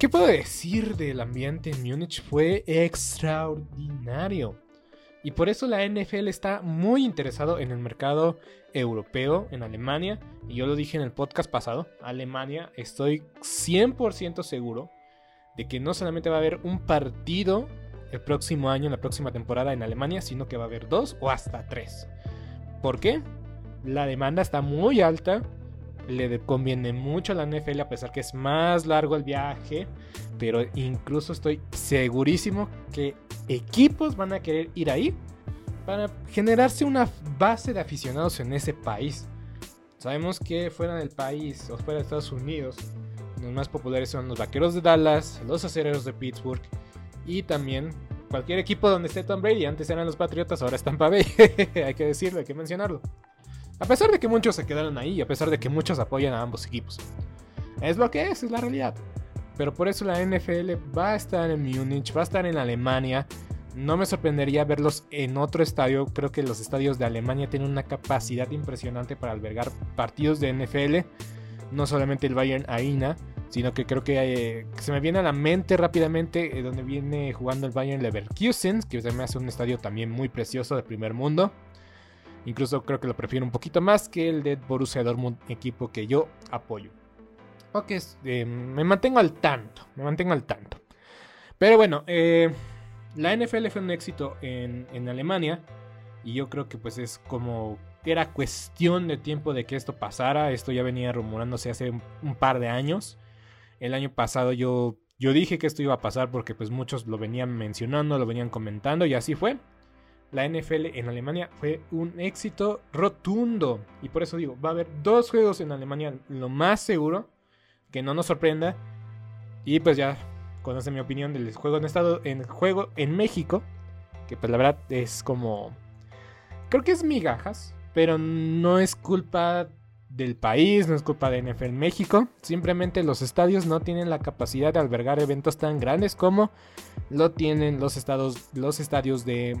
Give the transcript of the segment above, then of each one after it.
Qué puedo decir del ambiente en Múnich? Fue extraordinario. Y por eso la NFL está muy interesado en el mercado europeo, en Alemania. Y yo lo dije en el podcast pasado, Alemania, estoy 100% seguro de que no solamente va a haber un partido el próximo año, en la próxima temporada en Alemania, sino que va a haber dos o hasta tres. ¿Por qué? La demanda está muy alta, le conviene mucho a la NFL a pesar que es más largo el viaje, pero incluso estoy segurísimo que equipos van a querer ir ahí para generarse una base de aficionados en ese país. Sabemos que fuera del país o fuera de Estados Unidos, los más populares son los Vaqueros de Dallas, los Acereros de Pittsburgh y también cualquier equipo donde esté Tom Brady. Antes eran los Patriotas, ahora están Bay. hay que decirlo, hay que mencionarlo. A pesar de que muchos se quedaron ahí y a pesar de que muchos apoyan a ambos equipos. Es lo que es, es la realidad. Pero por eso la NFL va a estar en Múnich, va a estar en Alemania. No me sorprendería verlos en otro estadio. Creo que los estadios de Alemania tienen una capacidad impresionante para albergar partidos de NFL. No solamente el Bayern Arena, sino que creo que eh, se me viene a la mente rápidamente eh, donde viene jugando el Bayern Leverkusen, que se me un estadio también muy precioso de primer mundo. Incluso creo que lo prefiero un poquito más que el de Borussia Dortmund, equipo que yo apoyo. Ok, eh, me mantengo al tanto, me mantengo al tanto. Pero bueno, eh, la NFL fue un éxito en, en, Alemania y yo creo que pues es como era cuestión de tiempo de que esto pasara. Esto ya venía rumorándose hace un, par de años. El año pasado yo, yo dije que esto iba a pasar porque pues muchos lo venían mencionando, lo venían comentando y así fue la NFL en Alemania fue un éxito rotundo. Y por eso digo, va a haber dos juegos en Alemania, lo más seguro, que no nos sorprenda. Y pues ya conoce mi opinión del juego en estado en juego en México, que pues la verdad es como creo que es migajas, pero no es culpa del país, no es culpa de NFL México, simplemente los estadios no tienen la capacidad de albergar eventos tan grandes como lo tienen los estados los estadios de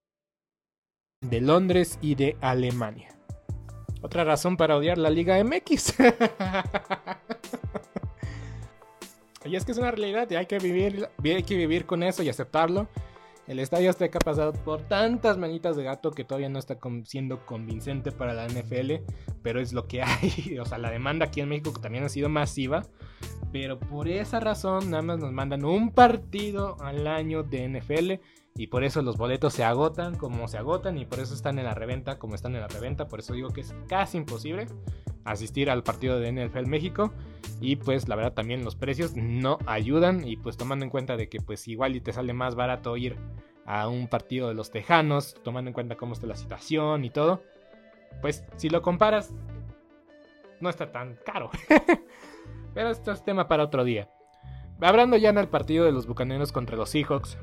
de Londres y de Alemania. Otra razón para odiar la Liga MX. y es que es una realidad y hay que vivir, hay que vivir con eso y aceptarlo. El Estadio Azteca ha pasado por tantas manitas de gato que todavía no está siendo convincente para la NFL, pero es lo que hay. O sea, la demanda aquí en México también ha sido masiva, pero por esa razón nada más nos mandan un partido al año de NFL y por eso los boletos se agotan como se agotan y por eso están en la reventa como están en la reventa. Por eso digo que es casi imposible asistir al partido de NFL México. Y pues la verdad también los precios no ayudan. Y pues tomando en cuenta de que pues igual y te sale más barato ir a un partido de los Tejanos. Tomando en cuenta cómo está la situación y todo. Pues si lo comparas no está tan caro. Pero esto es tema para otro día. Hablando ya en el partido de los Bucaneros contra los Seahawks.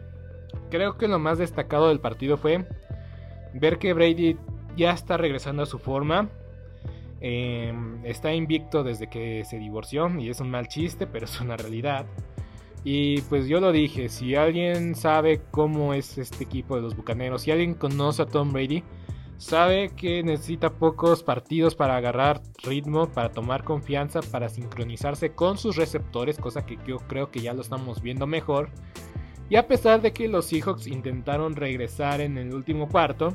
Creo que lo más destacado del partido fue ver que Brady ya está regresando a su forma. Em, está invicto desde que se divorció y es un mal chiste, pero es una realidad. Y pues yo lo dije, si alguien sabe cómo es este equipo de los Bucaneros, si alguien conoce a Tom Brady, sabe que necesita pocos partidos para agarrar ritmo, para tomar confianza, para sincronizarse con sus receptores, cosa que yo creo que ya lo estamos viendo mejor. Y a pesar de que los Seahawks intentaron regresar en el último cuarto,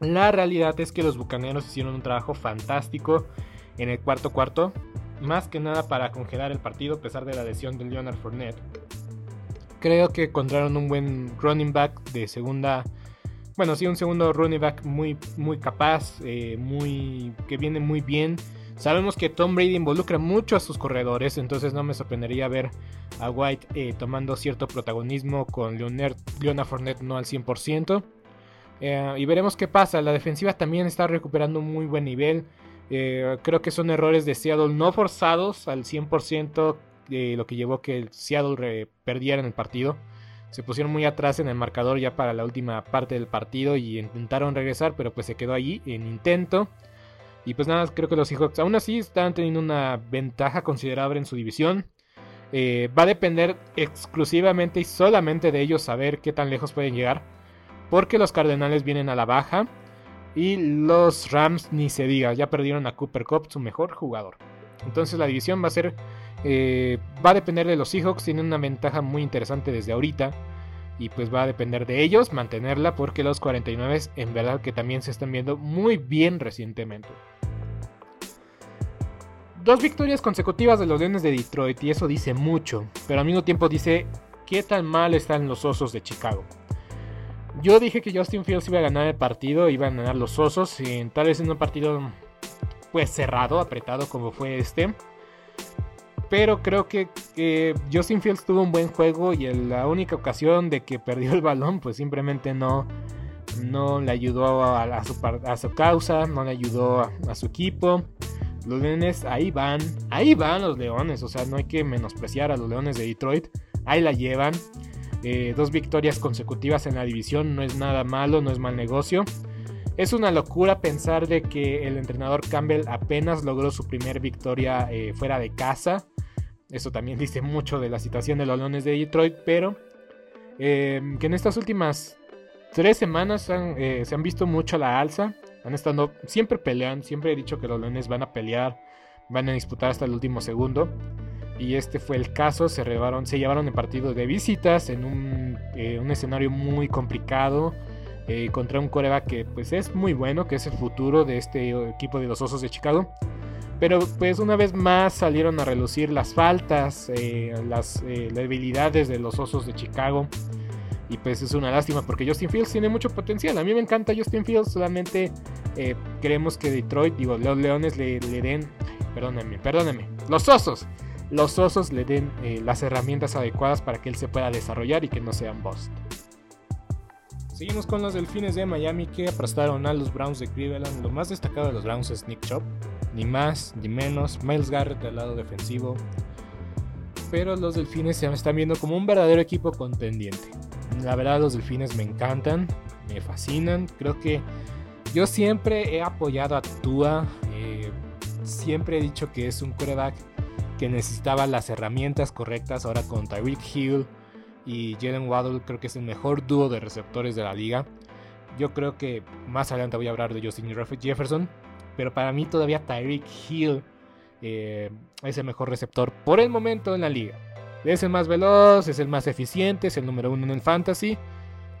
la realidad es que los Bucaneros hicieron un trabajo fantástico en el cuarto cuarto, más que nada para congelar el partido a pesar de la lesión de Leonard Fournette. Creo que encontraron un buen running back de segunda, bueno, sí, un segundo running back muy, muy capaz, eh, muy, que viene muy bien Sabemos que Tom Brady involucra mucho a sus corredores, entonces no me sorprendería ver a White eh, tomando cierto protagonismo con Leonard, Leonard Fournette no al 100%. Eh, y veremos qué pasa. La defensiva también está recuperando un muy buen nivel. Eh, creo que son errores de Seattle no forzados al 100% de lo que llevó que Seattle perdiera en el partido. Se pusieron muy atrás en el marcador ya para la última parte del partido y intentaron regresar, pero pues se quedó allí en intento. Y pues nada, creo que los Seahawks aún así están teniendo una ventaja considerable en su división. Eh, va a depender exclusivamente y solamente de ellos saber qué tan lejos pueden llegar. Porque los Cardenales vienen a la baja. Y los Rams ni se diga, ya perdieron a Cooper Cup, su mejor jugador. Entonces la división va a ser. Eh, va a depender de los Seahawks. Tienen una ventaja muy interesante desde ahorita. Y pues va a depender de ellos mantenerla. Porque los 49 en verdad que también se están viendo muy bien recientemente. Dos victorias consecutivas de los Leones de Detroit y eso dice mucho, pero al mismo tiempo dice qué tan mal están los Osos de Chicago. Yo dije que Justin Fields iba a ganar el partido, iban a ganar los Osos, y tal vez en un partido pues cerrado, apretado como fue este. Pero creo que, Justin Fields tuvo un buen juego y en la única ocasión de que perdió el balón pues simplemente no, no le ayudó a, su, causa, no le ayudó a su equipo. Los Leones ahí van, ahí van los Leones, o sea, no hay que menospreciar a los Leones de Detroit, ahí la llevan. Eh, dos victorias consecutivas en la división no es nada malo, no es mal negocio. Es una locura pensar de que el entrenador Campbell apenas logró su primer victoria eh, fuera de casa. Eso también dice mucho de la situación de los Leones de Detroit, pero eh, que en estas últimas tres semanas se han visto mucho la alza. Han estado, siempre pelean, siempre he dicho que los Leones van a pelear, van a disputar hasta el último segundo. Y este fue el caso, se, se llevaron el partido de visitas en un, eh, escenario muy complicado. eh, contra un coreback que pues es muy bueno, que es el futuro de este equipo de los Osos de Chicago. Pero pues una vez más salieron a relucir las faltas, eh, las debilidades de los Osos de Chicago. Y pues es una lástima porque Justin Fields tiene mucho potencial. A mí me encanta Justin Fields, solamente queremos que Detroit, digo, los Leones le, den, perdónenme, perdónenme, los Osos los osos le den eh, las herramientas adecuadas para que él se pueda desarrollar y que no sean bust. Seguimos con los delfines de Miami que aplastaron a los Browns de Cleveland. Lo más destacado de los Browns es Nick Chop, ni más ni menos. Miles Garrett del lado defensivo. Pero los delfines se están viendo como un verdadero equipo contendiente. La verdad, los delfines me encantan, me fascinan. Creo que yo siempre he apoyado a Tua. Eh, siempre he dicho que es un quarterback que necesitaba las herramientas correctas. Ahora con Tyreek Hill y Jalen Waddle creo que es el mejor dúo de receptores de la liga. Yo creo que más adelante voy a hablar de Justin Jefferson. Pero para mí todavía Tyreek Hill eh, es el mejor receptor por el momento en la liga. Es el más veloz, es el más eficiente, es el número uno en el fantasy.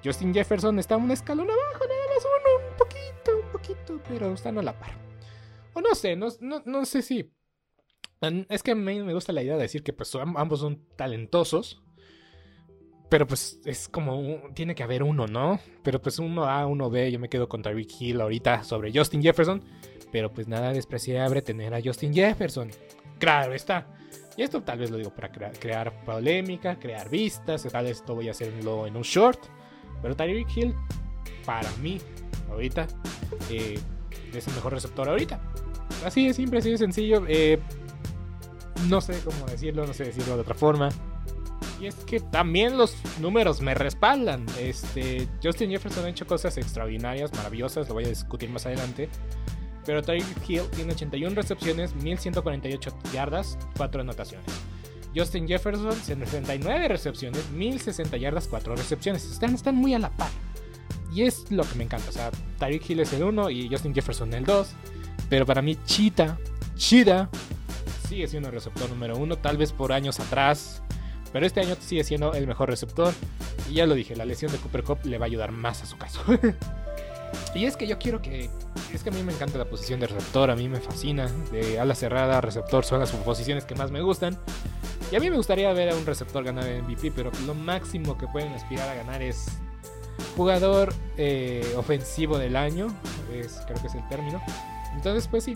Justin Jefferson está un escalón abajo, nada más uno, un poquito, un poquito, pero están a la par. O no sé, no, no sé si es que a mí me gusta la idea de decir que pues ambos son talentosos. Pero pues es como, tiene que haber uno, ¿no? Pero pues uno A, uno B, yo me quedo con Tyreek Hill ahorita sobre Justin Jefferson. Pero pues nada despreciable tener a Justin Jefferson. Claro está. Y esto tal vez lo digo para crear, polémica, crear vistas. Tal vez esto voy a hacerlo en un short. Pero Tyreek Hill, para mí, ahorita, eh, es el mejor receptor ahorita. Así de simple, así de sencillo. Eh, no sé cómo decirlo, no sé decirlo de otra forma. Y es que también los números me respaldan. Este, Justin Jefferson ha hecho cosas extraordinarias, maravillosas, lo voy a discutir más adelante. Pero Tyreek Hill tiene 81 recepciones, 1148 yardas, 4 anotaciones. Justin Jefferson, 79 recepciones, 1060 yardas, 4 recepciones. Están, muy a la par. Y es lo que me encanta. O sea, Tyreek Hill es el 1 y Justin Jefferson el 2. Pero para mí, Cheetah, Cheetah sigue siendo el receptor número uno, tal vez por años atrás, pero este año sigue siendo el mejor receptor. Y ya lo dije, la lesión de Cooper Cup le va a ayudar más a su caso. y es que yo quiero que. Es que a mí me encanta la posición de receptor, a mí me fascina. De ala cerrada, receptor son las posiciones que más me gustan. Y a mí me gustaría ver a un receptor ganar el MVP, pero lo máximo que pueden aspirar a ganar es jugador eh, ofensivo del año. Creo que es el término. Entonces, pues sí,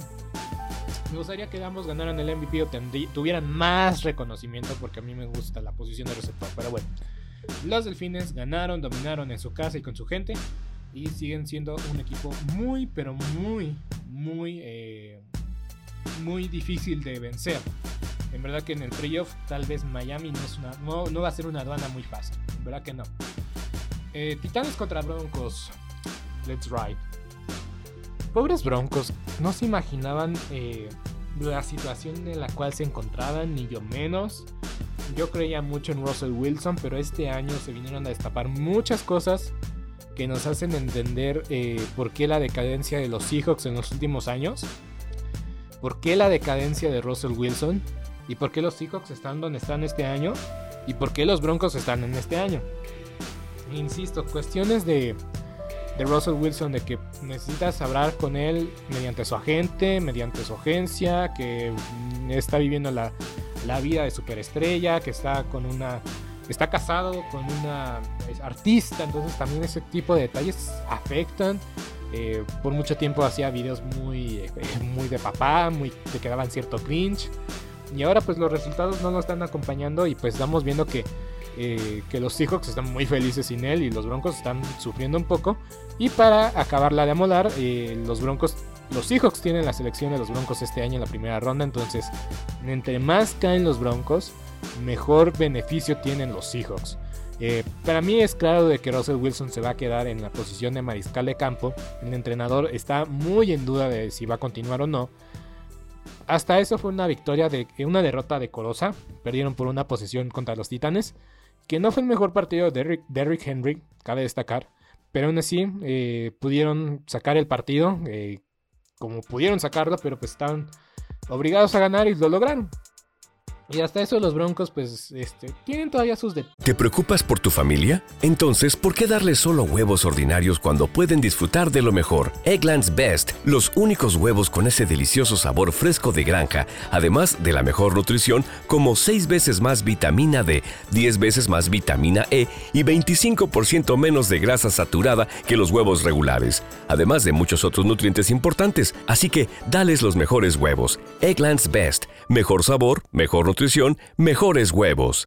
me gustaría que ambos ganaran el MVP o tuvieran más reconocimiento porque a mí me gusta la posición de receptor. Pero bueno, los Delfines ganaron, dominaron en su casa y con su gente y siguen siendo un equipo muy, pero muy, muy, eh, muy difícil de vencer. En verdad que en el playoff tal vez Miami no, es una, no, va a ser una aduana muy fácil. En verdad que no. Eh, Titanes contra Broncos. Let's ride. Pobres Broncos, no se imaginaban eh, la situación en la cual se encontraban, ni yo menos. Yo creía mucho en Russell Wilson, pero este año se vinieron a destapar muchas cosas que nos hacen entender eh, por qué la decadencia de los Seahawks en los últimos años, por qué la decadencia de Russell Wilson y por qué los Seahawks están donde están este año y por qué los Broncos están en este año. Insisto, cuestiones de de Russell Wilson de que necesitas hablar con él mediante su agente, mediante su agencia, que está viviendo la, vida de superestrella, que está con una está casado con una artista, entonces también ese tipo de detalles afectan. Eh, por mucho tiempo hacía videos muy, eh, muy de papá, muy te quedaban cierto cringe. Y ahora pues los resultados no lo están acompañando y pues estamos viendo que eh, que los Seahawks están muy felices sin él y los Broncos están sufriendo un poco. Y para acabarla de amolar, los Broncos, los Seahawks tienen la selección de los Broncos este año en la primera ronda. Entonces, entre más caen los Broncos, mejor beneficio tienen los Seahawks. Eh, para mí es claro de que Russell Wilson se va a quedar en la posición de mariscal de campo. El entrenador está muy en duda de si va a continuar o no. Hasta eso fue una victoria de una derrota decorosa. Perdieron por una posesión contra los Titanes que no fue el mejor partido de Derrick, Henry, cabe destacar, pero aún así eh, pudieron sacar el partido eh, como pudieron sacarlo, pero pues estaban obligados a ganar y lo lograron. Y hasta eso los Broncos, pues, este, tienen todavía sus de... ¿Te preocupas por tu familia? Entonces, ¿por qué darles solo huevos ordinarios cuando pueden disfrutar de lo mejor? Eggland's Best, los únicos huevos con ese delicioso sabor fresco de granja, además de la mejor nutrición, como 6 veces más vitamina D, 10 veces más vitamina E y 25% menos de grasa saturada que los huevos regulares, además de muchos otros nutrientes importantes. Así que, dales los mejores huevos. Eggland's Best, mejor sabor, mejor nutrición mejores huevos.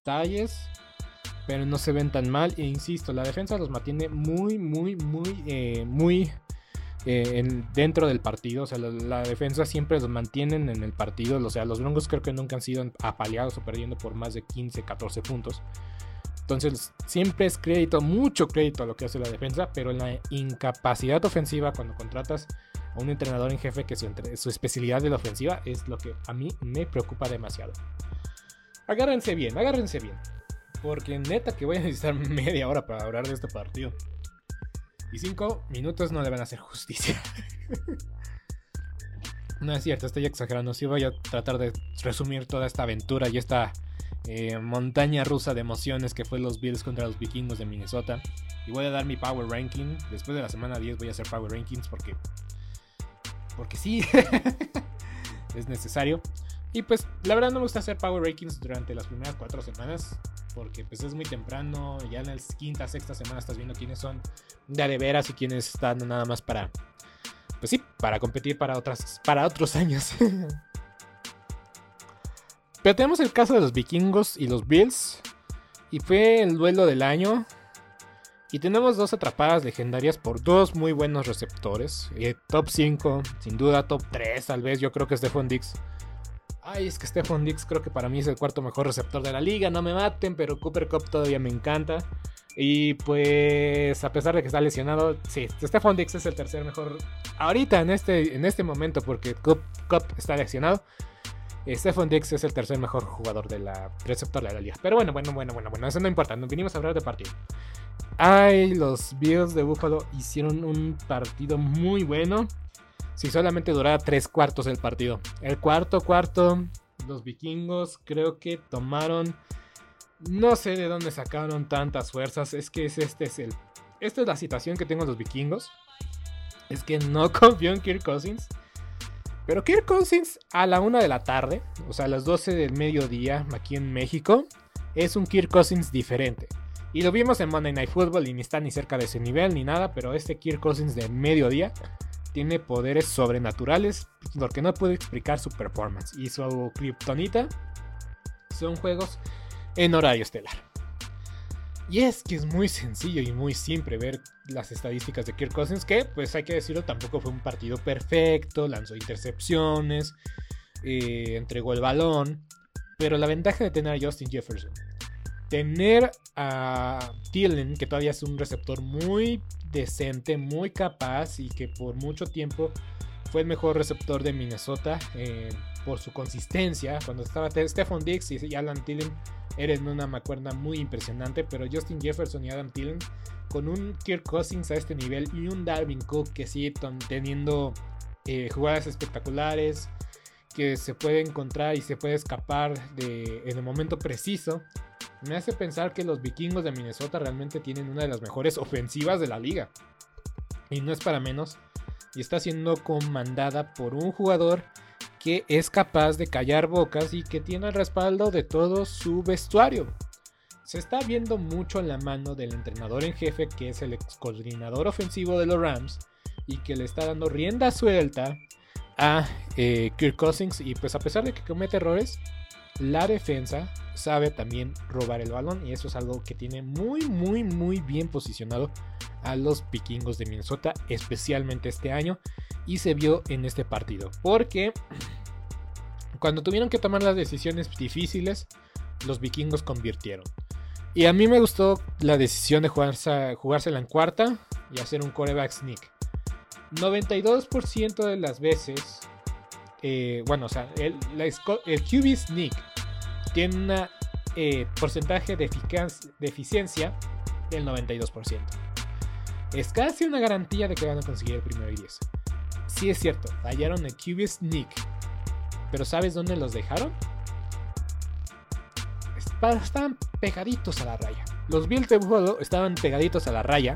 detalles, pero no se ven tan mal. E insisto, la defensa los mantiene muy, muy, muy, eh, muy eh, dentro del partido. O sea, la, defensa siempre los mantienen en el partido. O sea, los Broncos creo que nunca han sido apaleados o perdiendo por más de 15, 14 puntos. Entonces, siempre es crédito, mucho crédito a lo que hace la defensa, pero la incapacidad ofensiva, cuando contratas a un entrenador en jefe que su, su especialidad de la ofensiva es lo que a mí me preocupa demasiado agárrense bien, agárrense bien. Porque neta que voy a necesitar media hora para hablar de este partido. Y cinco minutos no le van a hacer justicia. no es cierto, estoy exagerando. Sí voy a tratar de resumir toda esta aventura y esta eh, montaña rusa de emociones que fue los Bills contra los vikingos de Minnesota. Y voy a dar mi Power Ranking. Después de la semana 10 voy a hacer Power Rankings porque... Porque sí. es necesario. Y pues la verdad no me gusta hacer Power Rankings durante las primeras cuatro semanas. Porque pues es muy temprano. Ya en la quinta, sexta semana estás viendo quiénes son de, de veras y quiénes están nada más para. Pues sí, para competir para otras. para otros años. Pero tenemos el caso de los vikingos y los Bills. Y fue el duelo del año. Y tenemos dos atrapadas legendarias por dos muy buenos receptores. Eh, top 5, sin duda, top 3, tal vez. Yo creo que Stephon Dix Ay, es que Stephon Dix creo que para mí es el cuarto mejor receptor de la liga. No me maten, pero Cooper Cup todavía me encanta. Y pues, a pesar de que está lesionado, sí, Stephon Dix es el tercer mejor ahorita en este, en este momento, porque Cup, está lesionado. Eh, Stephon Dix es el tercer mejor jugador de la receptor de la liga. Pero bueno, bueno, bueno, bueno, bueno, eso no importa. Nos vinimos a hablar de partido. Ay, los Bills de Buffalo hicieron un partido muy bueno si solamente durara tres cuartos el partido. El cuarto cuarto, los vikingos creo que tomaron... No sé de dónde sacaron tantas fuerzas. Es que este es el... Esta es la situación que tengo los vikingos. Es que no confío en Kirk Cousins. Pero Kirk Cousins a la una de la tarde, o sea a las 12 del mediodía aquí en México, es un Kirk Cousins diferente. Y lo vimos en Monday Night Football y ni está ni cerca de ese nivel ni nada, pero este Kirk Cousins de mediodía tiene poderes sobrenaturales porque no puede explicar su performance. Y su kriptonita son juegos en horario estelar. Y es que es muy sencillo y muy simple ver las estadísticas de Kirk Cousins, que pues hay que decirlo, tampoco fue un partido perfecto, lanzó intercepciones, eh, entregó el balón, pero la ventaja de tener a Justin Jefferson, tener a Thielen, que todavía es un receptor muy decente, muy capaz y que por mucho tiempo fue el mejor receptor de Minnesota eh, por su consistencia. Cuando estaba Stephon Diggs y Alan Thielen eran una macuerna muy impresionante, pero Justin Jefferson y Adam Thielen con un Kirk Cousins a este nivel y un Darwin Cook que sigue teniendo eh, jugadas espectaculares, que se puede encontrar y se puede escapar en el momento preciso me hace pensar que los vikingos de Minnesota realmente tienen una de las mejores ofensivas de la liga. Y no es para menos. Y está siendo comandada por un jugador que es capaz de callar bocas y que tiene el respaldo de todo su vestuario. Se está viendo mucho en la mano del entrenador en jefe, que es el ex coordinador ofensivo de los Rams, y que le está dando rienda suelta a eh, Kirk Cousins. Y pues a pesar de que comete errores, la defensa sabe también robar el balón y eso es algo que tiene muy muy muy bien posicionado a los vikingos de Minnesota, especialmente este año y se vio en este partido, porque cuando tuvieron que tomar las decisiones difíciles, los vikingos convirtieron. Y a mí me gustó la decisión de jugarse, jugársela en cuarta y hacer un coreback sneak. 92% de las veces, eh, bueno, o sea, el, el QB sneak tiene un eh, porcentaje de, eficiencia del 92%. Es casi una garantía de que van a conseguir el primero y 10. Sí es cierto, fallaron el QB Sneak. Pero ¿sabes dónde los dejaron? Estaban pegaditos a la raya. Los Bills de Buffalo estaban pegaditos a la raya.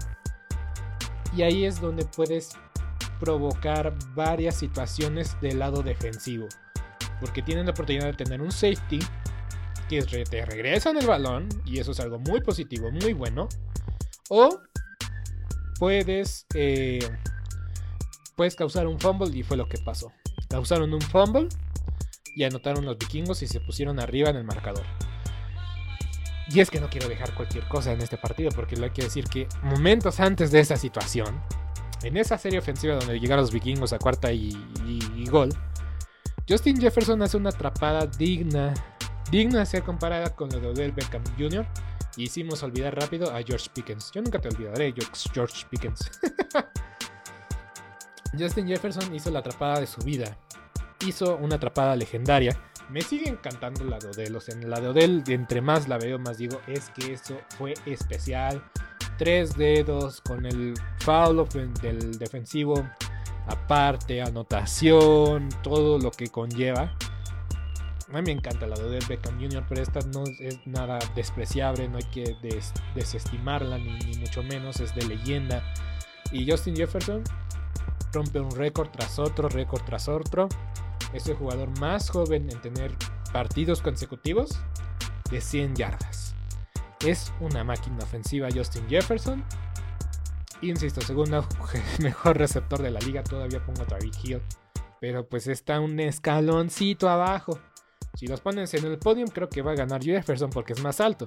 Y ahí es donde puedes provocar varias situaciones del lado defensivo. Porque tienen la oportunidad de tener un safety que te regresan el balón, y eso es algo muy positivo, muy bueno, o puedes, eh, puedes causar un fumble, y fue lo que pasó. Causaron un fumble y anotaron los vikingos y se pusieron arriba en el marcador. Y es que no quiero dejar cualquier cosa en este partido, porque lo hay que decir que momentos antes de esa situación, en esa serie ofensiva donde llegaron los vikingos a cuarta y, y gol, Justin Jefferson hace una atrapada digna digna de ser comparada con la de Odell Beckham Jr. Hicimos olvidar rápido a George Pickens. Yo nunca te olvidaré, George Pickens. Justin Jefferson hizo la atrapada de su vida. Hizo una atrapada legendaria. Me sigue encantando la de Odell. O sea, la de Odell, entre más la veo, más digo, es que eso fue especial. Tres dedos con el foul del defensivo. Aparte, anotación, todo lo que conlleva. A mí me encanta la de Beckham Jr., pero esta no es nada despreciable, no hay que desestimarla, ni, mucho menos, es de leyenda. Y Justin Jefferson rompe un récord tras otro, récord tras otro. Es el jugador más joven en tener partidos consecutivos de 100 yardas. Es una máquina ofensiva Justin Jefferson. Insisto, segundo mejor receptor de la liga, todavía pongo a Travis Hill. Pero pues está un escaloncito abajo. Si los pones en el podium, creo que va a ganar Jefferson porque es más alto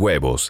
huevos.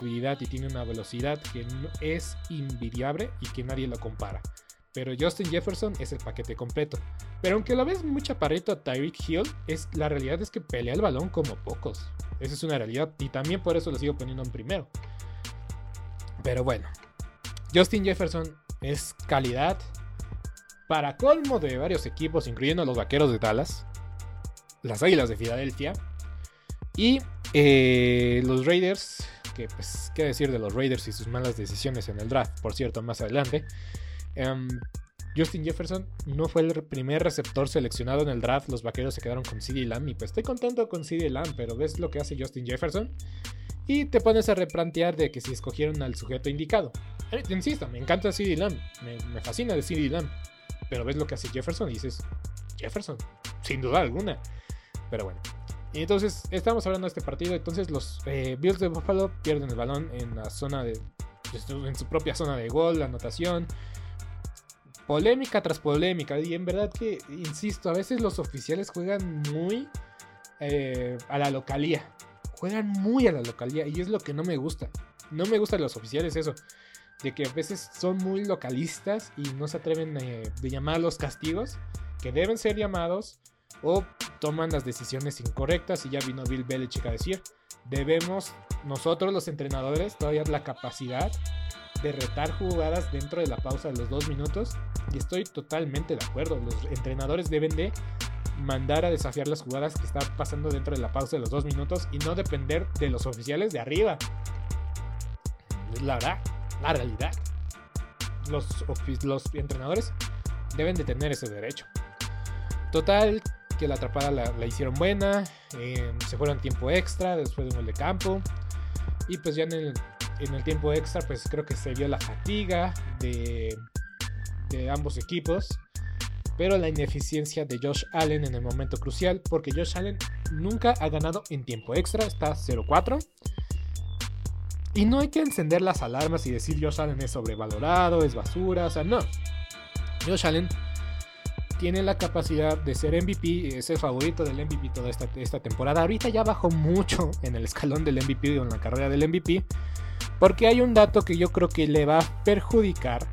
y tiene una velocidad que es invidiable y que nadie lo compara. Pero Justin Jefferson es el paquete completo. Pero aunque lo ves muy chaparrito a Tyreek Hill, es, la realidad es que pelea el balón como pocos. Esa es una realidad y también por eso lo sigo poniendo en primero. Pero bueno, Justin Jefferson es calidad para colmo de varios equipos, incluyendo los Vaqueros de Dallas, las Águilas de Filadelfia y eh, los Raiders que pues, qué decir de los Raiders y sus malas decisiones en el draft, por cierto, más adelante. Em, Justin Jefferson no fue el primer receptor seleccionado en el draft. Los vaqueros se quedaron con CD Lamb. Y pues estoy contento con CD Lamb, pero ves lo que hace Justin Jefferson. Y te pones a replantear de que si escogieron al sujeto indicado. Eh, insisto, me encanta CD Lamb. Me, me fascina de CD Lamb. Pero ves lo que hace Jefferson y dices, Jefferson, sin duda alguna. Pero bueno. Y entonces, estamos hablando de este partido. Entonces, los eh, Bills de Buffalo pierden el balón en la zona de. En su propia zona de gol, la anotación. Polémica tras polémica. Y en verdad que, insisto, a veces los oficiales juegan muy eh, a la localía. Juegan muy a la localía. Y es lo que no me gusta. No me gustan los oficiales eso. De que a veces son muy localistas y no se atreven eh, de llamar los castigos. Que deben ser llamados o toman las decisiones incorrectas y ya vino Bill Belichick a decir, debemos nosotros los entrenadores todavía la capacidad de retar jugadas dentro de la pausa de los dos minutos y estoy totalmente de acuerdo, los entrenadores deben de mandar a desafiar las jugadas que están pasando dentro de la pausa de los dos minutos y no depender de los oficiales de arriba. Es la verdad, la realidad. Los, los entrenadores deben de tener ese derecho. Total, que la atrapada la, hicieron buena. Eh, se fueron tiempo extra después de un gol de campo. Y pues ya en el, en el tiempo extra, pues creo que se vio la fatiga de, de ambos equipos. Pero la ineficiencia de Josh Allen en el momento crucial. Porque Josh Allen nunca ha ganado en tiempo extra. Está 0-4. Y no hay que encender las alarmas y decir Josh Allen es sobrevalorado, es basura. O sea, no. Josh Allen tiene la capacidad de ser MVP, es el favorito del MVP toda esta, esta temporada. Ahorita ya bajó mucho en el escalón del MVP o en la carrera del MVP, porque hay un dato que yo creo que le va a perjudicar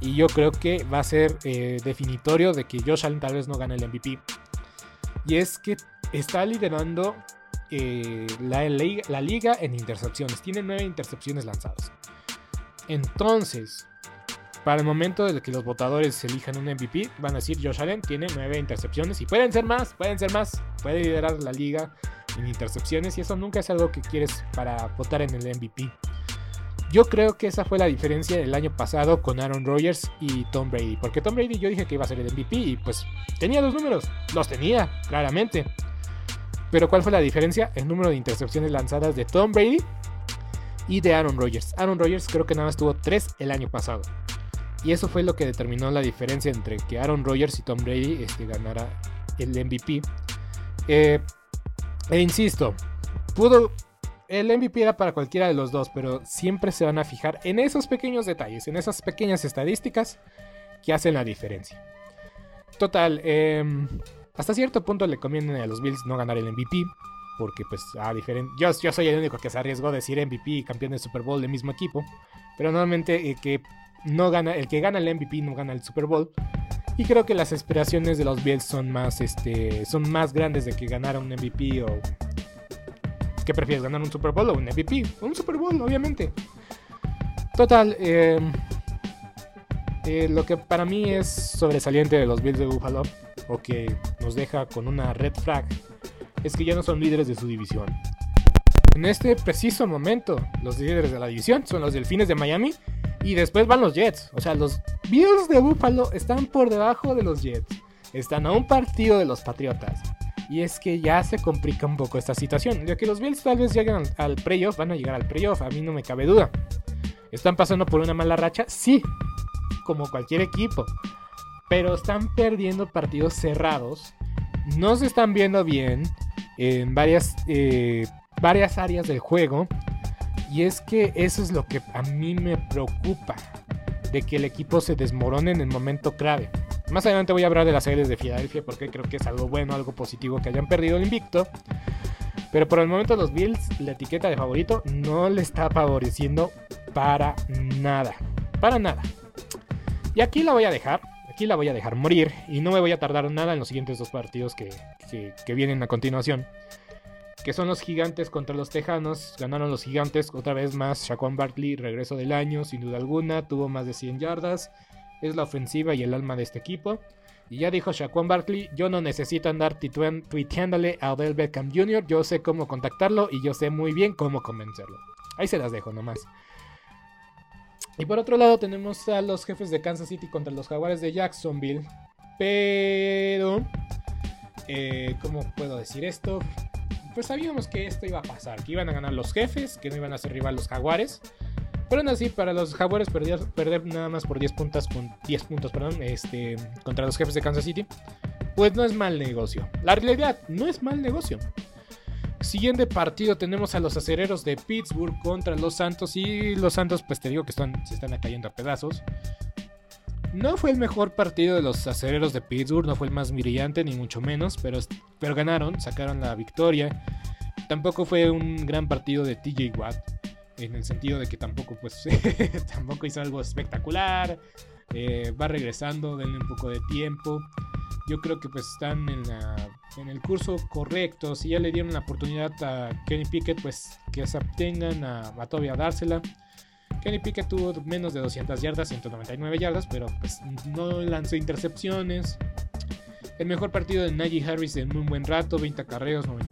y yo creo que va a ser eh, definitorio de que Josh Allen tal vez no gane el MVP. Y es que está liderando eh, la, la liga en intercepciones. Tiene nueve intercepciones lanzadas. Entonces, para el momento de que los votadores elijan un MVP, van a decir Josh Allen tiene 9 intercepciones y pueden ser más, pueden ser más, puede liderar la liga en intercepciones y eso nunca es algo que quieres para votar en el MVP. Yo creo que esa fue la diferencia el año pasado con Aaron Rodgers y Tom Brady, porque Tom Brady yo dije que iba a ser el MVP y pues tenía los números, los tenía, claramente. Pero ¿cuál fue la diferencia? El número de intercepciones lanzadas de Tom Brady y de Aaron Rodgers. Aaron Rodgers creo que nada más tuvo 3 el año pasado. Y eso fue lo que determinó la diferencia entre que Aaron Rodgers y Tom Brady este, ganara el MVP. Eh, e insisto, pudo. El MVP era para cualquiera de los dos, pero siempre se van a fijar en esos pequeños detalles, en esas pequeñas estadísticas que hacen la diferencia. Total, em, hasta cierto punto le conviene a los Bills no ganar el MVP, porque pues a diferente... Yo, yo soy el único que se arriesgó a decir MVP y campeón de Super Bowl del mismo equipo, pero normalmente eh, que no gana, el que gana el MVP no gana el Super Bowl. Y creo que las aspiraciones de los Bills son más, este, son más grandes de que ganar un MVP o... ¿Qué prefieres, ganar un Super Bowl o un MVP? Un Super Bowl, obviamente. Total, em, eh, lo que para mí es sobresaliente de los Bills de Buffalo, o que nos deja con una red flag, es que ya no son líderes de su división. En este preciso momento, los líderes de la división son los Delfines de Miami y después van los Jets. O sea, los Bills de Buffalo están por debajo de los Jets. Están a un partido de los Patriotas. Y es que ya se complica un poco esta situación. Ya que los Bills tal vez lleguen al, playoff, van a llegar al playoff, a mí no me cabe duda. ¿Están pasando por una mala racha? Sí, como cualquier equipo. Pero están perdiendo partidos cerrados. No se están viendo bien en varias, eh, varias áreas del juego. Y es que eso es lo que a mí me preocupa, de que el equipo se desmorone en el momento clave. Más adelante voy a hablar de las series de Filadelfia porque creo que es algo bueno, algo positivo que hayan perdido el invicto. Pero por el momento los Bills, la etiqueta de favorito no le está favoreciendo para nada. Para nada. Y aquí la voy a dejar. Aquí la voy a dejar morir. Y no me voy a tardar nada en los siguientes dos partidos que, que vienen a continuación que son los gigantes contra los tejanos. Ganaron los gigantes otra vez más. Shaquan Barkley, regreso del año, sin duda alguna. Tuvo más de 100 yardas. Es la ofensiva y el alma de este equipo. Y ya dijo Shaquan Barkley, yo no necesito andar tuiteándole a Odell Beckham Jr. Yo sé cómo contactarlo y yo sé muy bien cómo convencerlo. Ahí se las dejo nomás. Y por otro lado tenemos a los jefes de Kansas City contra los jaguares de Jacksonville. Pero... Eh, ¿Cómo puedo decir esto? Pues sabíamos que esto iba a pasar, que iban a ganar los jefes, que no iban a ser rival los jaguares. Pero aún así, para los jaguares perder, perder nada más por 10 puntos, con 10 puntos perdón, este, contra los jefes de Kansas City, pues no es mal negocio. La realidad, no es mal negocio. Siguiente partido tenemos a los acereros de Pittsburgh contra los Santos. Y los Santos, pues te digo que están, se están cayendo a pedazos. No fue el mejor partido de los acereros de Pittsburgh, no fue el más brillante, ni mucho menos, pero, pero ganaron, sacaron la victoria. Tampoco fue un gran partido de TJ Watt, en el sentido de que tampoco, pues, tampoco hizo algo espectacular. Eh, va regresando, denle un poco de tiempo. Yo creo que pues están en, en el curso correcto. Si ya le dieron la oportunidad a Kenny Pickett, pues que se obtengan a, a dársela. Kenny Pickett tuvo menos de 200 yardas, 199 yardas, pero pues no lanzó intercepciones. El mejor partido de Najee Harris en un buen rato, 20 carreos, 90.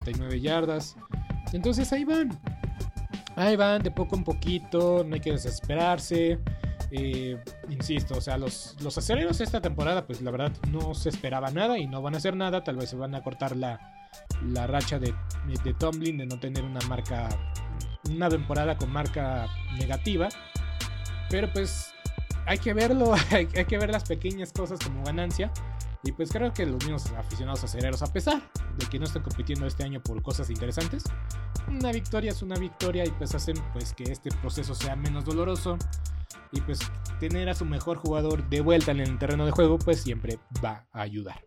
39 yardas. Entonces ahí van. Ahí van, de poco en poquito, no hay que desesperarse. Eh, insisto, o sea, los, los aceleros esta temporada, pues la verdad no se esperaba nada y no van a hacer nada. Tal vez se van a cortar la, la racha de, de Tomlin de no tener una marca, una temporada con marca negativa. Pero pues hay que verlo, hay, hay que ver las pequeñas cosas como ganancia. Y pues creo que los mismos aficionados aceleros, a pesar de que no están compitiendo este año por cosas interesantes, una victoria es una victoria y pues hacen pues que este proceso sea menos doloroso. Y pues tener a su mejor jugador de vuelta en el terreno de juego pues siempre va a ayudar.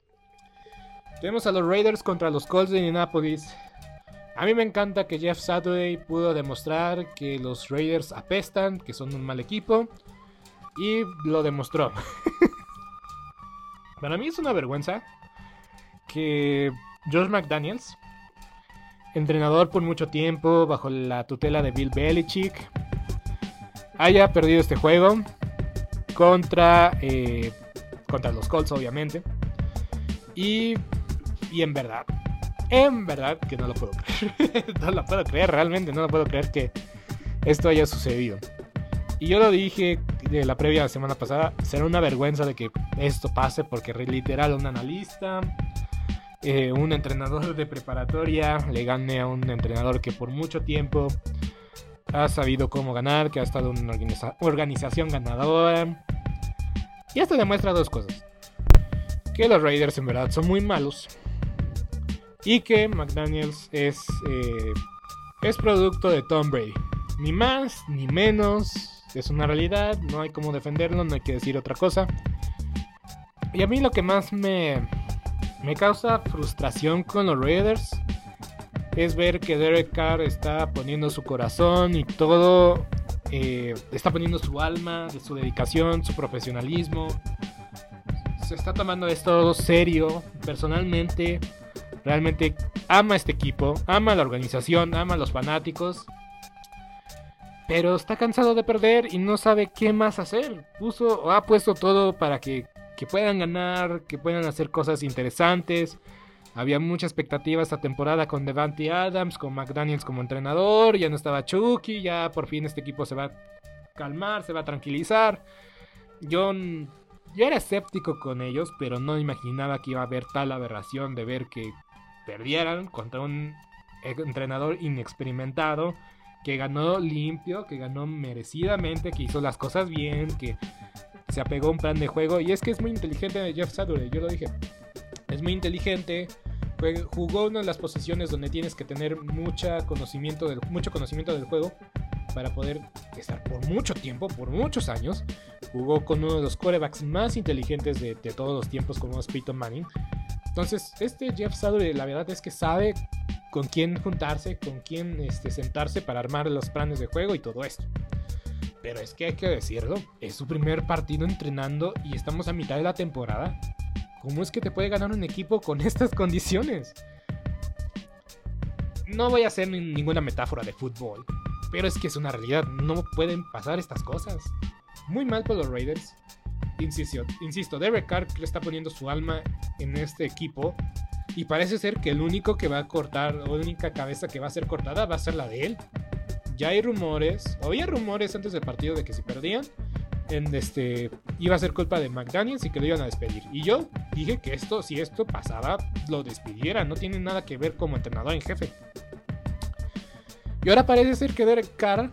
Tenemos a los Raiders contra los Colts de Indianapolis. A mí me encanta que Jeff Saturday pudo demostrar que los Raiders apestan, que son un mal equipo. Y lo demostró. Para mí es una vergüenza que George McDaniels, entrenador por mucho tiempo bajo la tutela de Bill Belichick, haya perdido este juego contra, eh, contra los Colts, obviamente. Y, y en verdad, en verdad que no lo puedo creer. no lo puedo creer, realmente no lo puedo creer que esto haya sucedido. Y yo lo dije de la previa semana pasada, será una vergüenza de que esto pase porque literal un analista, eh, un entrenador de preparatoria le gane a un entrenador que por mucho tiempo ha sabido cómo ganar, que ha estado en una organización ganadora. Y esto demuestra dos cosas. Que los Raiders en verdad son muy malos. Y que McDaniels es, eh, es producto de Tom Brady. Ni más ni menos. Es una realidad. No hay cómo defenderlo. No hay que decir otra cosa. Y a mí lo que más me, me causa frustración con los Raiders es ver que Derek Carr está poniendo su corazón y todo, eh, está poniendo su alma, su dedicación, su profesionalismo. Se está tomando esto serio, personalmente. Realmente ama este equipo, ama la organización, ama a los fanáticos. Pero está cansado de perder y no sabe qué más hacer. Puso, ha puesto todo para que, que puedan ganar, que puedan hacer cosas interesantes. Había mucha expectativa esta temporada con Devante Adams, con McDaniels como entrenador. Ya no estaba Chucky, ya por fin este equipo se va a calmar, se va a tranquilizar. Yo, yo era escéptico con ellos, pero no imaginaba que iba a haber tal aberración de ver que perdieran contra un entrenador inexperimentado que ganó limpio, que ganó merecidamente, que hizo las cosas bien, que se apegó a un plan de juego. Y es que es muy inteligente Jeff Saturday, yo lo dije. Es muy inteligente. Jugó una de las posiciones donde tienes que tener mucha conocimiento del, mucho conocimiento del juego para poder estar por mucho tiempo, por muchos años. Jugó con uno de los quarterbacks más inteligentes de, todos los tiempos, como es Peyton Manning. Entonces, este Jeff Saturday, la verdad es que sabe con quién juntarse, con quién este, sentarse para armar los planes de juego y todo esto. Pero es que hay que decirlo, es su primer partido entrenando y estamos a mitad de la temporada. ¿Cómo es que te puede ganar un equipo con estas condiciones? No voy a hacer ninguna metáfora de fútbol, pero es que es una realidad, no pueden pasar estas cosas. Muy mal por los Raiders. Insisto, insisto Derek Carr le está poniendo su alma en este equipo y parece ser que el único que va a cortar, la única cabeza que va a ser cortada va a ser la de él. Ya hay rumores, había rumores antes del partido de que si perdían, este, iba a ser culpa de McDaniels y que lo iban a despedir. Y yo dije que esto, si esto pasaba, lo despidieran. No tiene nada que ver como entrenador en jefe. Y ahora parece ser que Derek Carr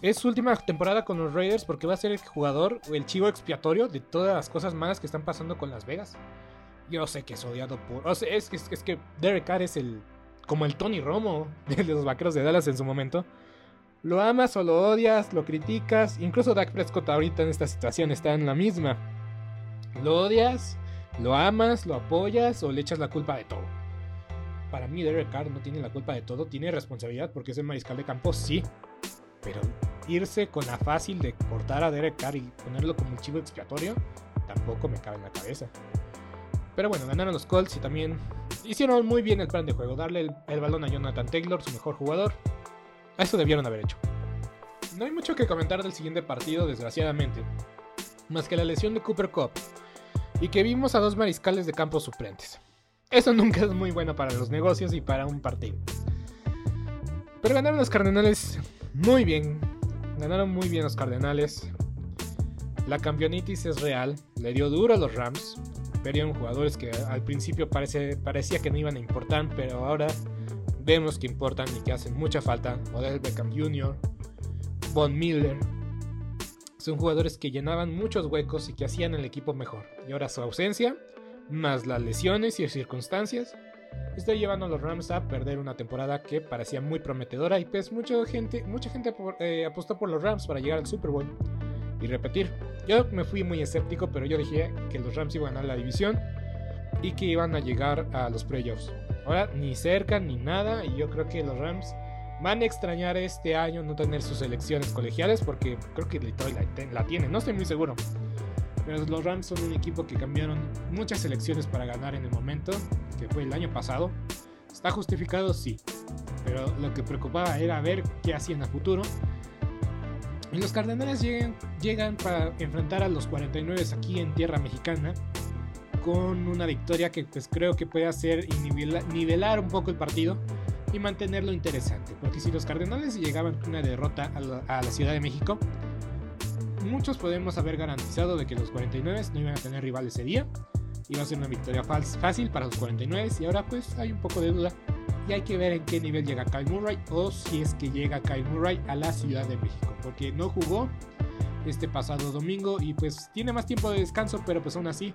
es su última temporada con los Raiders porque va a ser el jugador el chivo expiatorio de todas las cosas malas que están pasando con Las Vegas. Yo sé que es odiado por. O sea, es, es, es que Derek Carr es el. Como el Tony Romo de los vaqueros de Dallas en su momento. Lo amas o lo odias, lo criticas. Incluso Dak Prescott ahorita en esta situación está en la misma. Lo odias, lo amas, lo apoyas o le echas la culpa de todo. Para mí Derek Carr no tiene la culpa de todo, tiene responsabilidad porque es el mariscal de campo, sí. Pero irse con la fácil de cortar a Derek Carr y ponerlo como un chivo expiatorio, tampoco me cabe en la cabeza. Pero bueno, ganaron los Colts y también hicieron muy bien el plan de juego. Darle el, balón a Jonathan Taylor, su mejor jugador. Eso debieron haber hecho. No hay mucho que comentar del siguiente partido, desgraciadamente. Más que la lesión de Cooper Cup. Y que vimos a dos mariscales de campo suplentes. Eso nunca es muy bueno para los negocios y para un partido. Pero ganaron los Cardenales muy bien. Ganaron muy bien los Cardenales. La campeonitis es real. Le dio duro a los Rams perdieron jugadores que al principio parece, parecía que no iban a importar, pero ahora vemos que importan y que hacen mucha falta. Odell Beckham Jr., Von Miller. Son jugadores que llenaban muchos huecos y que hacían el equipo mejor. Y ahora su ausencia, más las lesiones y circunstancias, está llevando a los Rams a perder una temporada que parecía muy prometedora y pues mucha gente, mucha gente eh, apostó por los Rams para llegar al Super Bowl y repetir. Yo me fui muy escéptico, pero yo dije que los Rams iban a ganar la división y que iban a llegar a los playoffs. Ahora ni cerca ni nada y yo creo que los Rams van a extrañar este año no tener sus elecciones colegiales porque creo que Detroit la, tiene, no estoy muy seguro. Pero los Rams son un equipo que cambiaron muchas elecciones para ganar en el momento, que fue el año pasado. ¿Está justificado? Sí. Pero lo que preocupaba era ver qué hacían a futuro. Y los Cardenales llegan, para enfrentar a los 49 aquí en tierra mexicana con una victoria que pues creo que puede hacer y nivelar, un poco el partido y mantenerlo interesante. Porque si los Cardenales llegaban con una derrota a la, a la, Ciudad de México, muchos podemos haber garantizado de que los 49 no iban a tener rival ese día. Iba a ser una victoria fácil para los 49 y ahora pues hay un poco de duda y hay que ver en qué nivel llega Kyle Murray o si es que llega Kyle Murray a la Ciudad de México, porque no jugó este pasado domingo y pues tiene más tiempo de descanso, pero pues aún así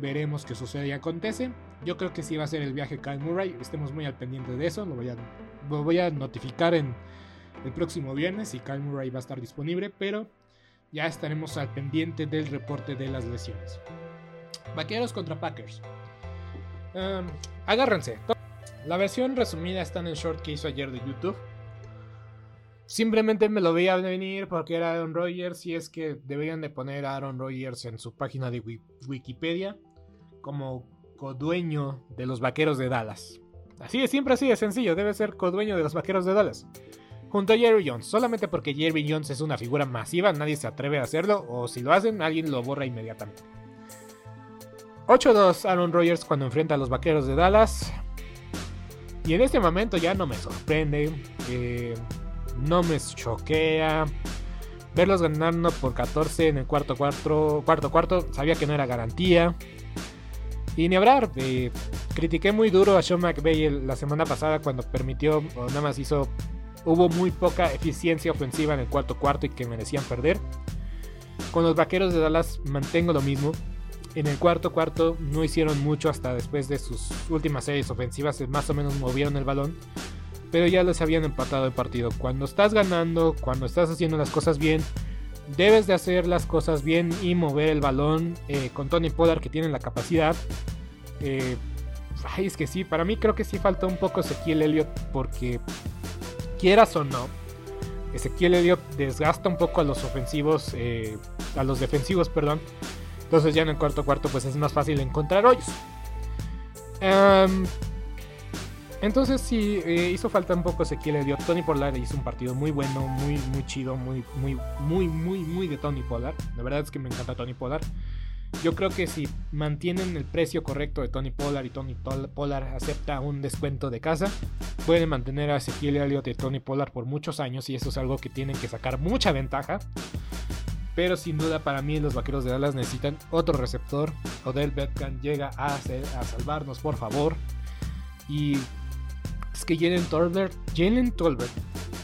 veremos qué sucede y acontece. Yo creo que sí va a ser el viaje Kyle Murray, estemos muy al pendiente de eso, lo voy a, lo voy a notificar en el próximo viernes si Kyle Murray va a estar disponible, pero ya estaremos al pendiente del reporte de las lesiones. Vaqueros contra Packers. agárrense. La versión resumida está en el short que hizo ayer de YouTube. Simplemente me lo veía venir porque era Aaron Rodgers y es que deberían de poner a Aaron Rodgers en su página de Wikipedia como codueño de los Vaqueros de Dallas. Así es, siempre así de sencillo, debe ser codueño de los Vaqueros de Dallas. junto a Jerry Jones. Solamente porque Jerry Jones es una figura masiva, nadie se atreve a hacerlo. O si lo hacen, alguien lo borra inmediatamente. 8-2 Aaron Rodgers cuando enfrenta a los vaqueros de Dallas. Y en este momento ya no me sorprende. Eh, no me choquea. Verlos ganando por 14 en el cuarto cuarto, cuarto cuarto, sabía que no era garantía. Y ni hablar, eh, critiqué muy duro a Sean McVay la semana pasada cuando permitió, o nada más hizo, hubo muy poca eficiencia ofensiva en el cuarto cuarto y que merecían perder. Con los vaqueros de Dallas mantengo lo mismo. En el cuarto cuarto no hicieron mucho hasta después de sus últimas series ofensivas, más o menos movieron el balón pero ya les habían empatado el partido. Cuando estás ganando, cuando estás haciendo las cosas bien, debes de hacer las cosas bien y mover el balón eh, con Tony Pollard que tiene la capacidad. Eh, ay, es que sí, para mí creo que sí falta un poco Ezequiel Elliott porque quieras o no, Ezequiel Elliott desgasta un poco a los ofensivos, eh, a los defensivos, perdón. Entonces ya en el cuarto cuarto pues es más fácil encontrar hoyos. Entonces sí, eh, hizo falta un poco Ezequiel dio Tony Pollard hizo un partido muy bueno, muy, muy chido, muy, muy, muy, muy, muy de Tony Pollard. La verdad es que me encanta Tony Pollard. Yo creo que si mantienen el precio correcto de Tony Pollard y Tony Pollard acepta un descuento de casa, pueden mantener a Ezequiel Elliott y Tony Pollard por muchos años y eso es algo que tienen que sacar mucha ventaja. Pero sin duda para mí los vaqueros de Dallas necesitan otro receptor. Odell Beckham llega a, salvarnos, por favor. Y es que Jalen Tolbert, Jalen Tolbert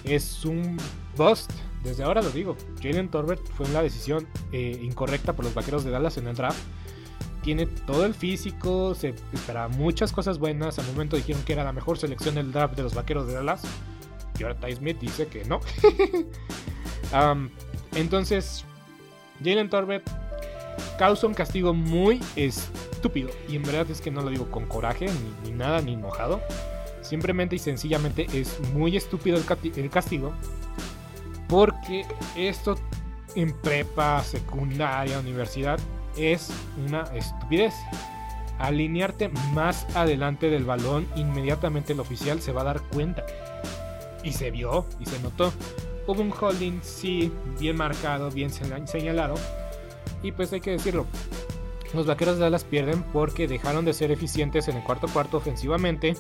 es un bust. Desde ahora lo digo. Jalen Tolbert fue una decisión eh, incorrecta por los vaqueros de Dallas en el draft. Tiene todo el físico, se espera muchas cosas buenas. Al momento dijeron que era la mejor selección del draft de los vaqueros de Dallas. Y ahora Ty Smith dice que no. entonces, Jalen Tolbert causa un castigo muy estúpido. Y en verdad es que no lo digo con coraje, ni nada, ni enojado. Simplemente y sencillamente es muy estúpido el, castigo. Porque esto en prepa, secundaria, universidad es una estupidez. Alinearte más adelante del balón, inmediatamente el oficial se va a dar cuenta. Y se vio y se notó. Hubo un holding, sí, bien marcado, bien señalado. Y pues hay que decirlo, los vaqueros de Dallas pierden porque dejaron de ser eficientes en el cuarto cuarto ofensivamente.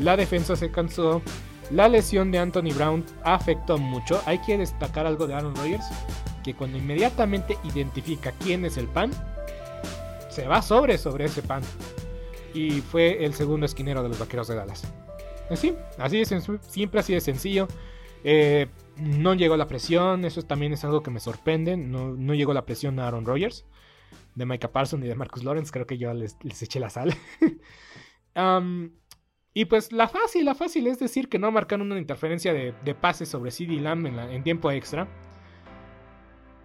La defensa se cansó. La lesión de Anthony Brown afectó mucho. Hay que destacar algo de Aaron Rodgers. Que cuando inmediatamente identifica quién es el pan, se va sobre sobre ese pan. Y fue el segundo esquinero de los vaqueros de Dallas. Así, así es siempre así de sencillo. Eh, no llegó la presión, eso también es algo que me sorprende. No, no llegó la presión a Aaron Rodgers de Micah Parsons y de Marcus Lawrence, creo que yo les, eché la sal. y pues la fácil, la fácil es decir que no marcaron una interferencia de, de pase sobre CD Lamb en tiempo extra.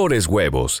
mejores huevos.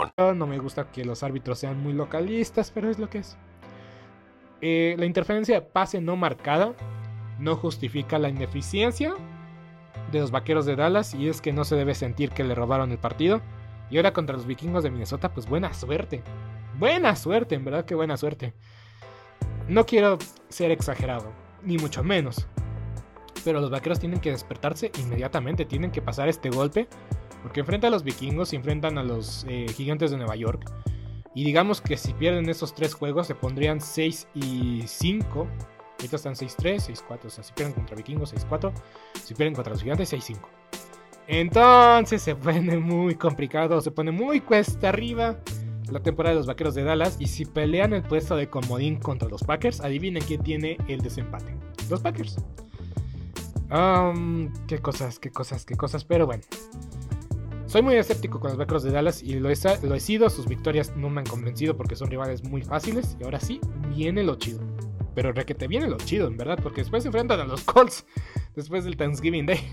No me gusta que los árbitros sean muy localistas, pero es lo que es. Eh, la interferencia de pase no marcada no justifica la ineficiencia de los vaqueros de Dallas y es que no se debe sentir que le robaron el partido. Y ahora contra los vikingos de Minnesota, pues buena suerte. Buena suerte, en verdad que buena suerte. No quiero ser exagerado, ni mucho menos. Pero los vaqueros tienen que despertarse inmediatamente, tienen que pasar este golpe. Porque enfrentan a los vikingos y enfrentan a los eh, gigantes de Nueva York. Y digamos que si pierden esos tres juegos se pondrían 6 y 5. Ahorita están 6-3, 6-4. O sea, si pierden contra vikingos 6-4. Si pierden contra los gigantes 6-5. Entonces se pone muy complicado, se pone muy cuesta arriba la temporada de los Vaqueros de Dallas. Y si pelean el puesto de comodín contra los Packers, adivinen quién tiene el desempate. Los Packers. qué cosas, qué cosas, qué cosas. Pero bueno. Soy muy escéptico con los Vaqueros de Dallas y lo he, sido. Sus victorias no me han convencido porque son rivales muy fáciles. Y ahora sí, viene lo chido. Pero requete viene lo chido, en verdad. Porque después se enfrentan a los Colts. Después del Thanksgiving Day.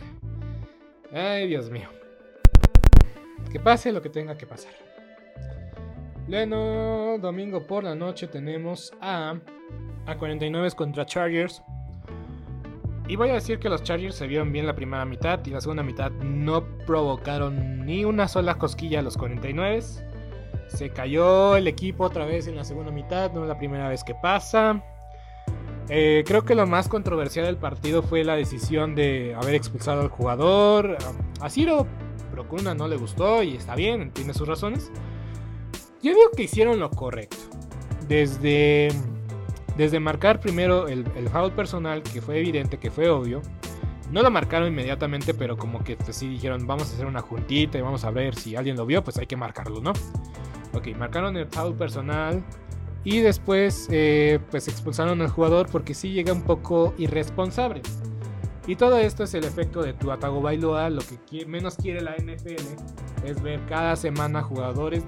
Ay, Dios mío. Que pase lo que tenga que pasar. Bueno, domingo por la noche tenemos a, a 49 contra Chargers. Y voy a decir que los Chargers se vieron bien la primera mitad y la segunda mitad no provocaron ni una sola cosquilla a los 49. Se cayó el equipo otra vez en la segunda mitad, no es la primera vez que pasa. Eh, creo que lo más controversial del partido fue la decisión de haber expulsado al jugador. A Ciro Procuna no le gustó y está bien, tiene sus razones. Yo digo que hicieron lo correcto. Desde, desde marcar primero el, foul personal, que fue evidente, que fue obvio. No lo marcaron inmediatamente, pero como que pues, sí dijeron, vamos a hacer una juntita y vamos a ver si alguien lo vio, pues hay que marcarlo, ¿no? Ok, marcaron el foul personal. Y después, eh, pues expulsaron al jugador porque sí llega un poco irresponsable. Y todo esto es el efecto de tu Atago Bailoa. Lo que menos quiere la NFL es ver cada semana jugadores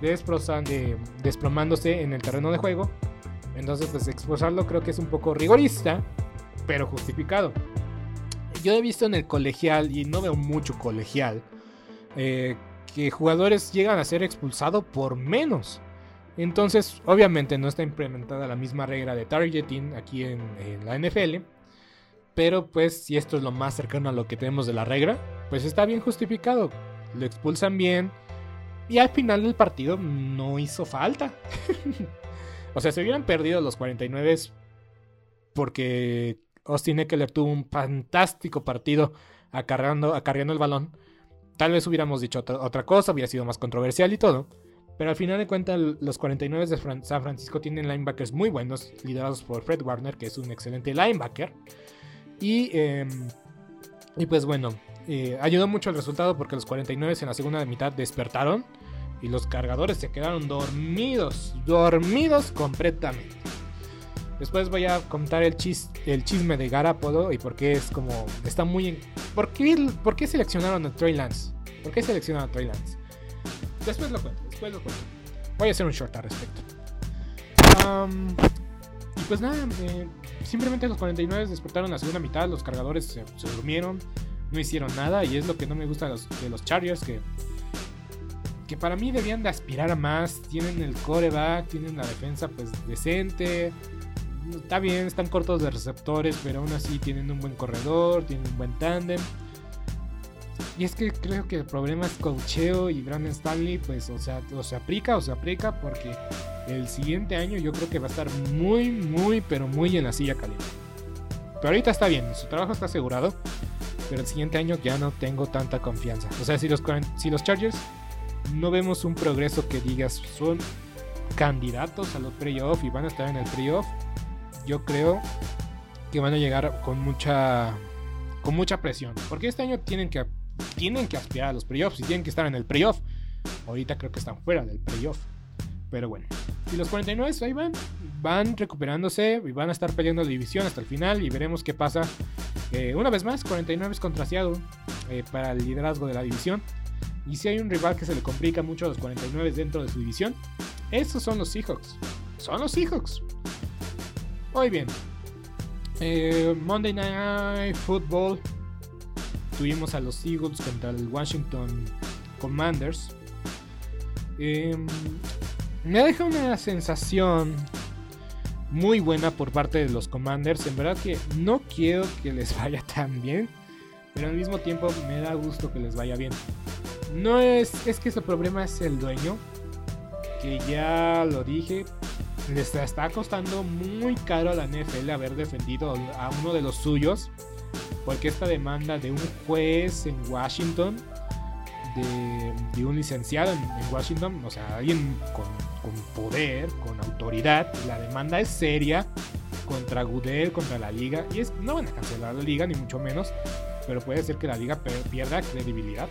desplomándose en el terreno de juego. Entonces, pues expulsarlo creo que es un poco rigorista, pero justificado. Yo he visto en el colegial, y no veo mucho colegial, eh, que jugadores llegan a ser expulsados por menos. Entonces, obviamente no está implementada la misma regla de targeting aquí en, la NFL. Pero pues si esto es lo más cercano a lo que tenemos de la regla, pues está bien justificado. Lo expulsan bien. Y al final del partido no hizo falta. o sea, se hubieran perdido los 49 porque Austin Eckler tuvo un fantástico partido acarreando, acarreando el balón. Tal vez hubiéramos dicho otra cosa, hubiera sido más controversial y todo. Pero al final de cuentas, los 49 de San Francisco tienen linebackers muy buenos, liderados por Fred Warner, que es un excelente linebacker. Y, em, y pues bueno, eh, ayudó mucho el resultado porque los 49 en la segunda mitad despertaron y los cargadores se quedaron dormidos, dormidos completamente. Después voy a contar el, el chisme de Garapolo y por qué es como. Está muy. En, ¿por, qué, ¿Por qué seleccionaron a Trey Lance? ¿Por qué seleccionaron a Trey Lance? Después lo cuento. Voy a hacer un short al respecto. y pues nada, eh, simplemente los 49 despertaron la segunda mitad, los cargadores se, durmieron, no hicieron nada y es lo que no me gusta de los, de los Chargers que que para mí debían de aspirar a más. Tienen el coreback, tienen la defensa pues decente. Está bien, están cortos de receptores, pero aún así tienen un buen corredor, tienen un buen tándem. Y es que creo que el problema es cocheo y Brandon Stanley, pues, o sea, o se aplica o se aplica porque el siguiente año yo creo que va a estar muy, muy, pero muy en la silla caliente. Pero ahorita está bien, su trabajo está asegurado. Pero el siguiente año ya no tengo tanta confianza. O sea, si los, si los Chargers no vemos un progreso que digas son candidatos a los playoffs y van a estar en el playoff, yo creo que van a llegar con mucha con mucha presión. Porque este año tienen que tienen que aspirar a los playoffs y tienen que estar en el playoff. Ahorita creo que están fuera del playoff. Pero bueno. Y los 49 ahí van. Van recuperándose y van a estar peleando la división hasta el final. Y veremos qué pasa. Eh, una vez más, 49 es contra eh, para el liderazgo de la división. Y si hay un rival que se le complica mucho a los 49 dentro de su división, esos son los Seahawks. Son los Seahawks. Muy bien. Eh, Monday Night Football tuvimos a los Eagles contra el Washington Commanders. Em, me deja una sensación muy buena por parte de los Commanders. En verdad que no quiero que les vaya tan bien. pero al mismo tiempo me da gusto que les vaya bien. No es, es que su problema es el dueño, que ya lo dije, les está costando muy caro a la NFL haber defendido a uno de los suyos, porque esta demanda de un juez en Washington, de, un licenciado en, Washington, o sea, alguien con, poder, con autoridad, la demanda es seria contra Goodell, contra la liga, y es, no van a cancelar la liga, ni mucho menos, pero puede ser que la liga pierda credibilidad,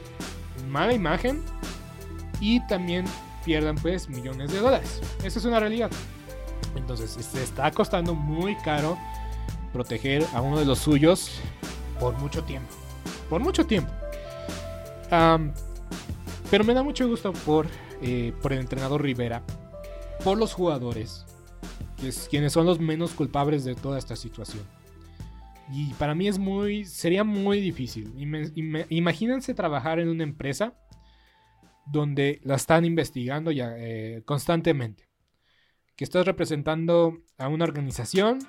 mala imagen, y también pierdan pues millones de dólares. Esa es una realidad. Entonces se está costando muy caro proteger a uno de los suyos por mucho tiempo. Por mucho tiempo. pero me da mucho gusto por, eh, por el entrenador Rivera, por los jugadores, quienes son los menos culpables de toda esta situación. Y para mí es muy, sería muy difícil. Imagínense trabajar en una empresa donde la están investigando ya eh, constantemente que estás representando a una organización,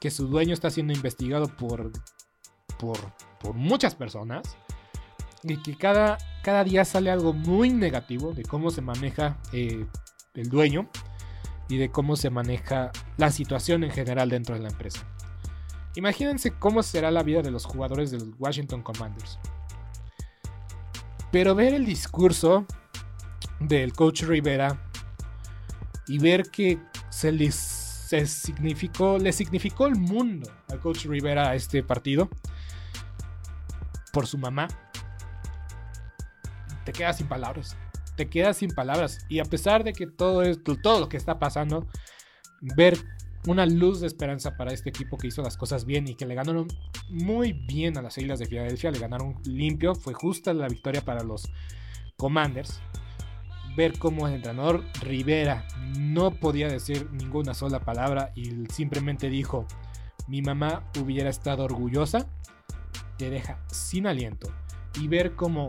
que su dueño está siendo investigado por, por, muchas personas, y que cada, cada día sale algo muy negativo de cómo se maneja eh, el dueño y de cómo se maneja la situación en general dentro de la empresa. Imagínense cómo será la vida de los jugadores del Washington Commanders. Pero ver el discurso del coach Rivera y ver que se les significó, le significó el mundo al coach Rivera a este partido por su mamá. Te quedas sin palabras. Te quedas sin palabras. Y a pesar de que todo esto, todo lo que está pasando, ver una luz de esperanza para este equipo que hizo las cosas bien y que le ganaron muy bien a las Islas de Filadelfia, le ganaron limpio, fue justa la victoria para los Commanders ver cómo el entrenador Rivera no podía decir ninguna sola palabra y simplemente dijo, mi mamá hubiera estado orgullosa, te deja sin aliento. Y ver cómo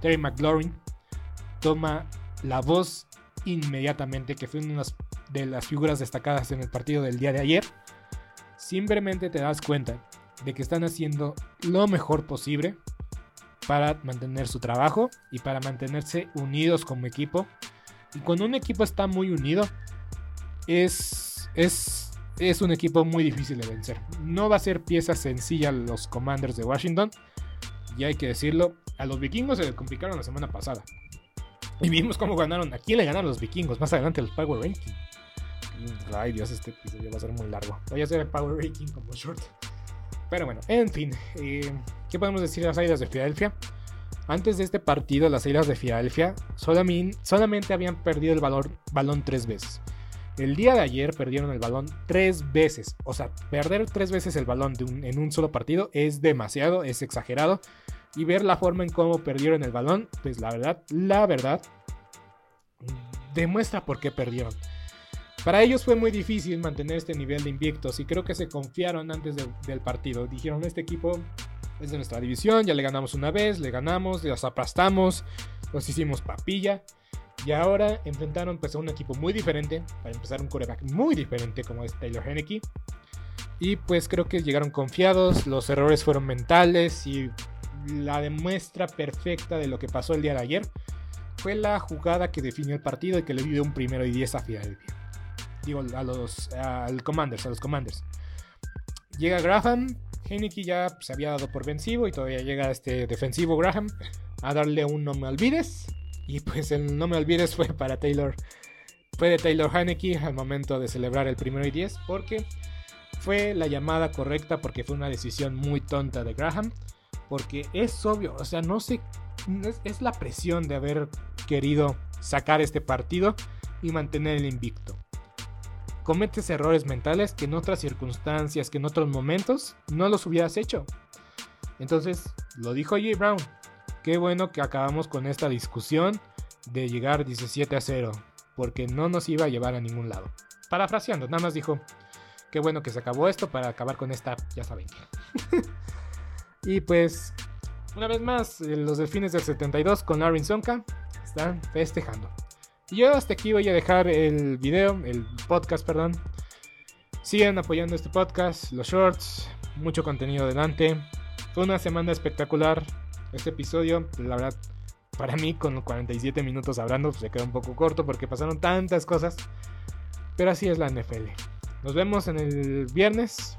Terry McLaurin toma la voz inmediatamente, que fue una de las figuras destacadas en el partido del día de ayer. Simplemente te das cuenta de que están haciendo lo mejor posible para mantener su trabajo y para mantenerse unidos como equipo. Y cuando un equipo está muy unido, es, es, es un equipo muy difícil de vencer. No va a ser pieza sencilla los Commanders de Washington. Y hay que decirlo, a los vikingos se les complicaron la semana pasada. Y vimos cómo ganaron. ¿A quién le ganaron los vikingos? Más adelante los Power Ranking. Ay Dios, este episodio va a ser muy largo. Voy a hacer el Power Ranking como short. Pero bueno, en fin. Eh, ¿Qué podemos decir de las Águilas de Filadelfia? Antes de este partido, las Águilas de Filadelfia solamente, habían perdido el balón tres veces. El día de ayer perdieron el balón tres veces. O sea, perder tres veces el balón en un solo partido es demasiado, es exagerado y ver la forma en cómo perdieron el balón, pues la verdad, la verdad, demuestra por qué perdieron. para ellos fue muy difícil mantener este nivel de invictos y creo que se confiaron antes del partido. Dijeron, este equipo es de nuestra división, ya le ganamos una vez, le ganamos, los aplastamos, los hicimos papilla. Y ahora enfrentaron pues, a un equipo muy diferente, para empezar un coreback muy diferente como es Taylor Henneke. Y pues creo que llegaron confiados, los errores fueron mentales y la demuestra perfecta de lo que pasó el día de ayer fue la jugada que definió el partido y que le dio un primero y 10 a Philadelphia. Digo, a los al Commanders, a los Commanders. Llega Graham, Heineke ya se había dado por vencido y todavía llega este defensivo Graham a darle un no me olvides. Y pues el no me olvides fue para Taylor. Fue de Taylor Heineke al momento de celebrar el primero y 10 porque fue la llamada correcta porque fue una decisión muy tonta de Graham. Porque es obvio, o sea, no sé, es, la presión de haber querido sacar este partido y mantener el invicto. Cometes errores mentales que en otras circunstancias, que en otros momentos no los hubieras hecho. Entonces, lo dijo Jay Brown. Qué bueno que acabamos con esta discusión de llegar 17 a 0, porque no nos iba a llevar a ningún lado. Parafraseando, nada más dijo, Qué bueno que se acabó esto para acabar con esta, ya saben. y pues, una vez más, eh, los delfines del 72 con Aaron Sonka están festejando. Y yo hasta aquí voy a dejar el video, el podcast, perdón. Sigan apoyando este podcast, los shorts, mucho contenido adelante. Fue una semana espectacular. Este episodio, la verdad, para mí con 47 minutos hablando, pues, se queda un poco corto porque pasaron tantas cosas. Pero así es la NFL. Nos vemos en el viernes.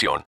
información.